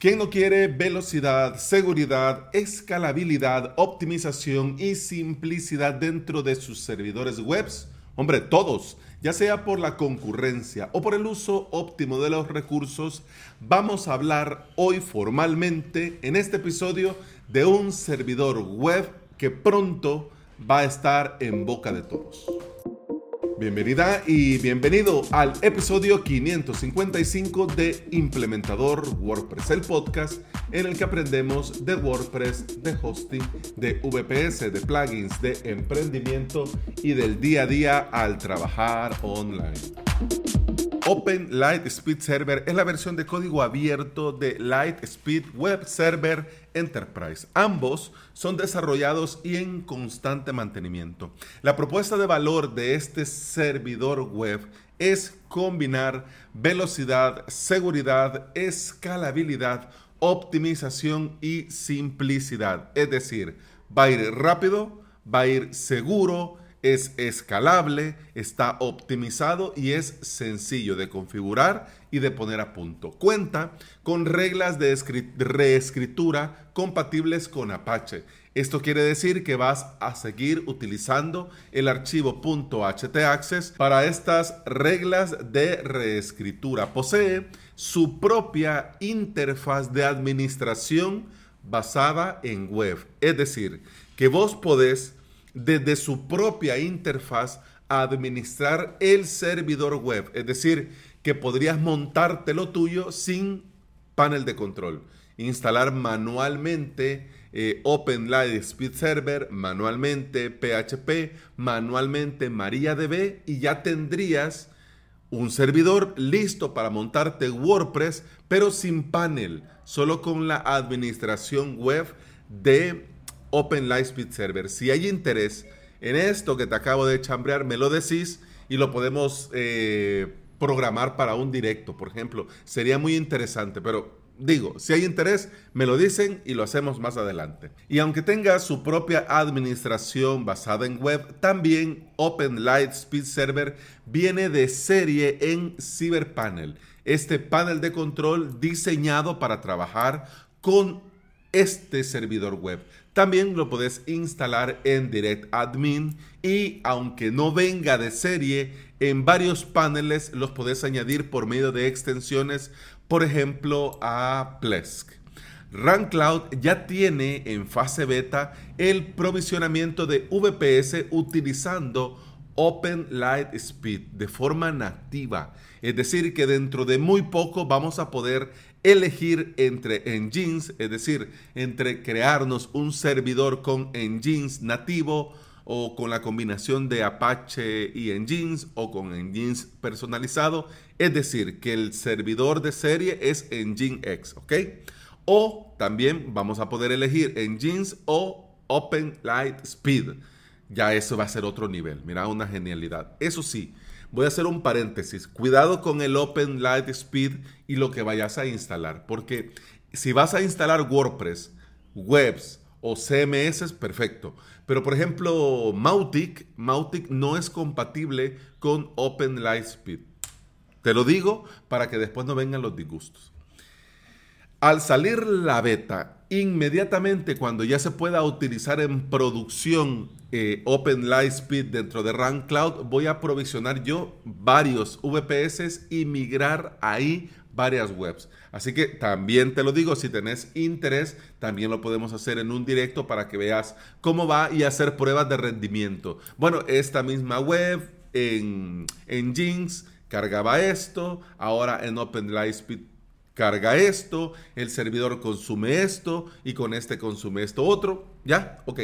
¿Quién no quiere velocidad, seguridad, escalabilidad, optimización y simplicidad dentro de sus servidores webs? Hombre, todos, ya sea por la concurrencia o por el uso óptimo de los recursos, vamos a hablar hoy formalmente en este episodio de un servidor web que pronto va a estar en boca de todos. Bienvenida y bienvenido al episodio 555 de Implementador WordPress, el podcast en el que aprendemos de WordPress, de hosting, de VPS, de plugins, de emprendimiento y del día a día al trabajar online. Open Lightspeed Server es la versión de código abierto de Lightspeed Web Server Enterprise. Ambos son desarrollados y en constante mantenimiento. La propuesta de valor de este servidor web es combinar velocidad, seguridad, escalabilidad, optimización y simplicidad. Es decir, va a ir rápido, va a ir seguro, es escalable, está optimizado y es sencillo de configurar y de poner a punto. Cuenta con reglas de reescritura compatibles con Apache. Esto quiere decir que vas a seguir utilizando el archivo .htaccess para estas reglas de reescritura. Posee su propia interfaz de administración basada en web. Es decir, que vos podés desde su propia interfaz administrar el servidor web. Es decir, que podrías montarte lo tuyo sin panel de control. Instalar manualmente eh, Speed Server, manualmente PHP, manualmente MariaDB y ya tendrías un servidor listo para montarte WordPress, pero sin panel, solo con la administración web de Open Lightspeed Server. Si hay interés en esto que te acabo de chambrear, me lo decís y lo podemos eh, programar para un directo, por ejemplo. Sería muy interesante, pero digo, si hay interés, me lo dicen y lo hacemos más adelante. Y aunque tenga su propia administración basada en web, también Open Lightspeed Server viene de serie en CyberPanel. Este panel de control diseñado para trabajar con este servidor web. También lo puedes instalar en Direct Admin y aunque no venga de serie, en varios paneles los puedes añadir por medio de extensiones, por ejemplo a Plesk. RunCloud ya tiene en fase beta el provisionamiento de VPS utilizando Open Light Speed de forma nativa. Es decir, que dentro de muy poco vamos a poder elegir entre engines, es decir, entre crearnos un servidor con engines nativo o con la combinación de Apache y engines o con engines personalizado, es decir, que el servidor de serie es Nginx, ¿ok? O también vamos a poder elegir engines o Open Light Speed. Ya eso va a ser otro nivel, mira, una genialidad. Eso sí, Voy a hacer un paréntesis. Cuidado con el Open Light Speed y lo que vayas a instalar. Porque si vas a instalar WordPress, webs o CMS, perfecto. Pero por ejemplo, Mautic, Mautic no es compatible con Open Light Speed. Te lo digo para que después no vengan los disgustos. Al salir la beta, inmediatamente cuando ya se pueda utilizar en producción eh, Open Lightspeed dentro de Run Cloud, voy a provisionar yo varios VPS y migrar ahí varias webs. Así que también te lo digo, si tenés interés, también lo podemos hacer en un directo para que veas cómo va y hacer pruebas de rendimiento. Bueno, esta misma web en, en Jinx cargaba esto, ahora en Open Lightspeed carga esto, el servidor consume esto y con este consume esto otro. ¿Ya? Ok.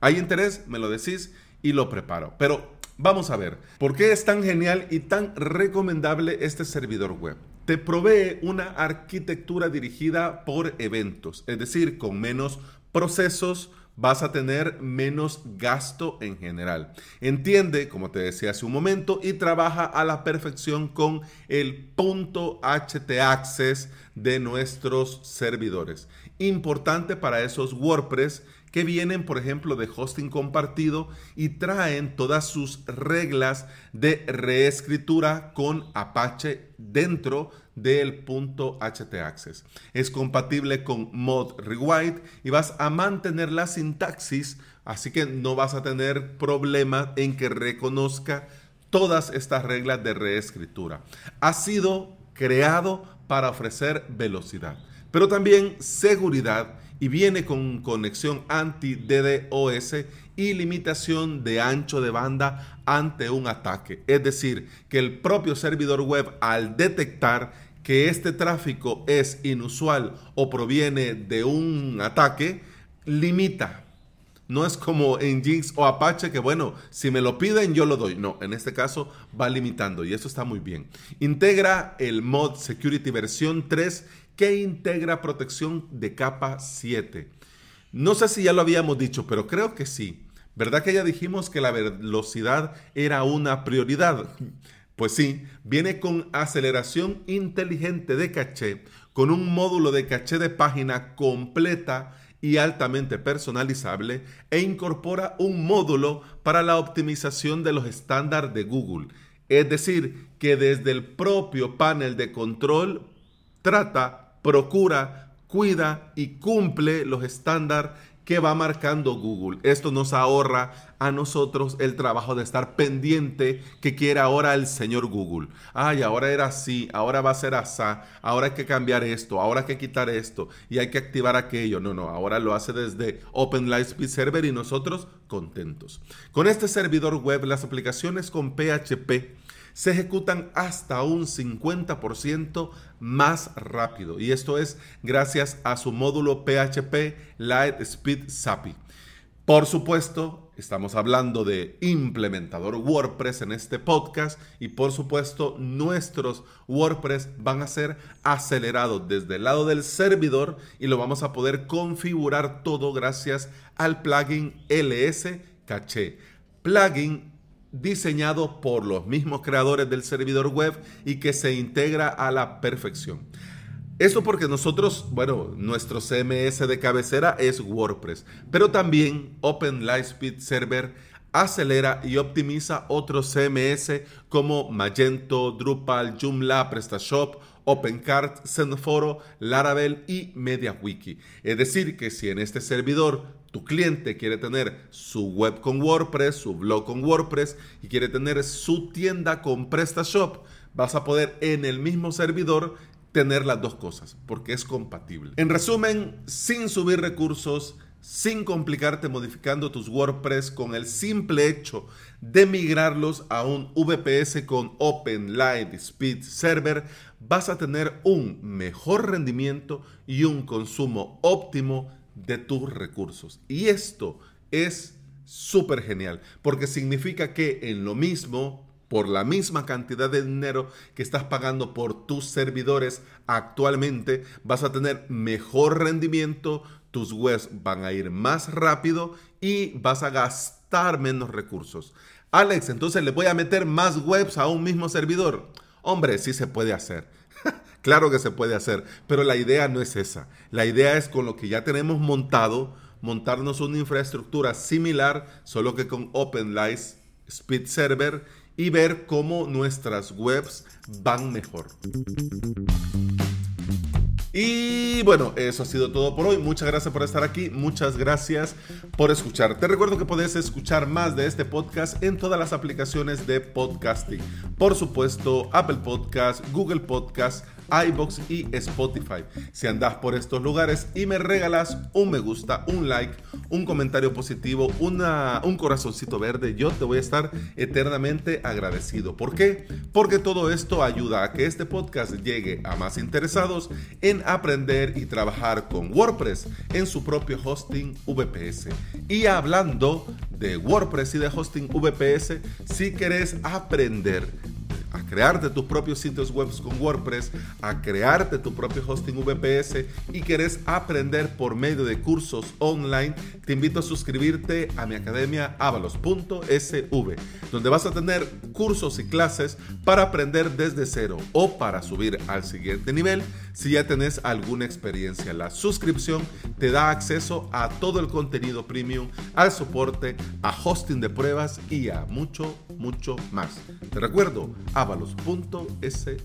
¿Hay interés? Me lo decís y lo preparo. Pero vamos a ver, ¿por qué es tan genial y tan recomendable este servidor web? Te provee una arquitectura dirigida por eventos, es decir, con menos procesos, vas a tener menos gasto en general. Entiende, como te decía hace un momento, y trabaja a la perfección con el punto htaccess de nuestros servidores. Importante para esos WordPress que vienen, por ejemplo, de hosting compartido y traen todas sus reglas de reescritura con Apache dentro del punto htaccess. Es compatible con mod rewrite y vas a mantener la sintaxis, así que no vas a tener problema en que reconozca todas estas reglas de reescritura. Ha sido creado para ofrecer velocidad, pero también seguridad y viene con conexión anti-DDoS y limitación de ancho de banda ante un ataque. Es decir, que el propio servidor web al detectar que este tráfico es inusual o proviene de un ataque, limita. No es como en Jinx o Apache que, bueno, si me lo piden yo lo doy. No, en este caso va limitando y eso está muy bien. Integra el mod Security versión 3 que integra protección de capa 7. No sé si ya lo habíamos dicho, pero creo que sí. ¿Verdad que ya dijimos que la velocidad era una prioridad? Pues sí, viene con aceleración inteligente de caché, con un módulo de caché de página completa y altamente personalizable e incorpora un módulo para la optimización de los estándares de Google. Es decir, que desde el propio panel de control trata procura, cuida y cumple los estándares que va marcando Google. Esto nos ahorra a nosotros el trabajo de estar pendiente que quiere ahora el señor Google. Ay, ahora era así, ahora va a ser así, ahora hay que cambiar esto, ahora hay que quitar esto y hay que activar aquello. No, no, ahora lo hace desde Open Lightspeed Server y nosotros contentos. Con este servidor web, las aplicaciones con PHP se ejecutan hasta un 50% más rápido. Y esto es gracias a su módulo PHP Lightspeed SAPI. Por supuesto, estamos hablando de implementador WordPress en este podcast y por supuesto nuestros WordPress van a ser acelerados desde el lado del servidor y lo vamos a poder configurar todo gracias al plugin LS Caché. Plugin diseñado por los mismos creadores del servidor web y que se integra a la perfección. Esto porque nosotros, bueno, nuestro CMS de cabecera es WordPress, pero también Open Lightspeed Server acelera y optimiza otros CMS como Magento, Drupal, Joomla, PrestaShop, OpenCart, Sendforo, Laravel y MediaWiki. Es decir, que si en este servidor tu cliente quiere tener su web con WordPress, su blog con WordPress y quiere tener su tienda con PrestaShop, vas a poder en el mismo servidor tener las dos cosas porque es compatible. En resumen, sin subir recursos, sin complicarte modificando tus WordPress con el simple hecho de migrarlos a un VPS con Open Speed Server, vas a tener un mejor rendimiento y un consumo óptimo de tus recursos. Y esto es súper genial, porque significa que en lo mismo, por la misma cantidad de dinero que estás pagando por tus servidores actualmente, vas a tener mejor rendimiento, tus webs van a ir más rápido y vas a gastar menos recursos. Alex, entonces le voy a meter más webs a un mismo servidor. Hombre, sí se puede hacer. Claro que se puede hacer, pero la idea no es esa. La idea es con lo que ya tenemos montado, montarnos una infraestructura similar, solo que con OpenLice Speed Server y ver cómo nuestras webs van mejor. Y bueno, eso ha sido todo por hoy. Muchas gracias por estar aquí. Muchas gracias por escuchar. Te recuerdo que puedes escuchar más de este podcast en todas las aplicaciones de podcasting. Por supuesto, Apple Podcast, Google Podcast, iBox y Spotify. Si andas por estos lugares y me regalas un me gusta, un like, un comentario positivo, una, un corazoncito verde, yo te voy a estar eternamente agradecido. ¿Por qué? Porque todo esto ayuda a que este podcast llegue a más interesados en aprender y trabajar con WordPress en su propio hosting VPS. Y hablando de WordPress y de hosting VPS, si querés aprender a crearte tus propios sitios web con WordPress, a crearte tu propio hosting VPS y querés aprender por medio de cursos online, te invito a suscribirte a mi academia avalos.sv, donde vas a tener cursos y clases para aprender desde cero o para subir al siguiente nivel si ya tenés alguna experiencia. La suscripción te da acceso a todo el contenido premium, al soporte, a hosting de pruebas y a mucho, mucho más. Te recuerdo, avalos.sv.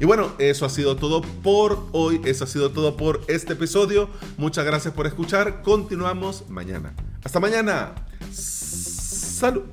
Y bueno, eso ha sido todo por hoy, eso ha sido todo por este episodio. Muchas gracias por escuchar. Continuamos mañana. Hasta mañana. Salud.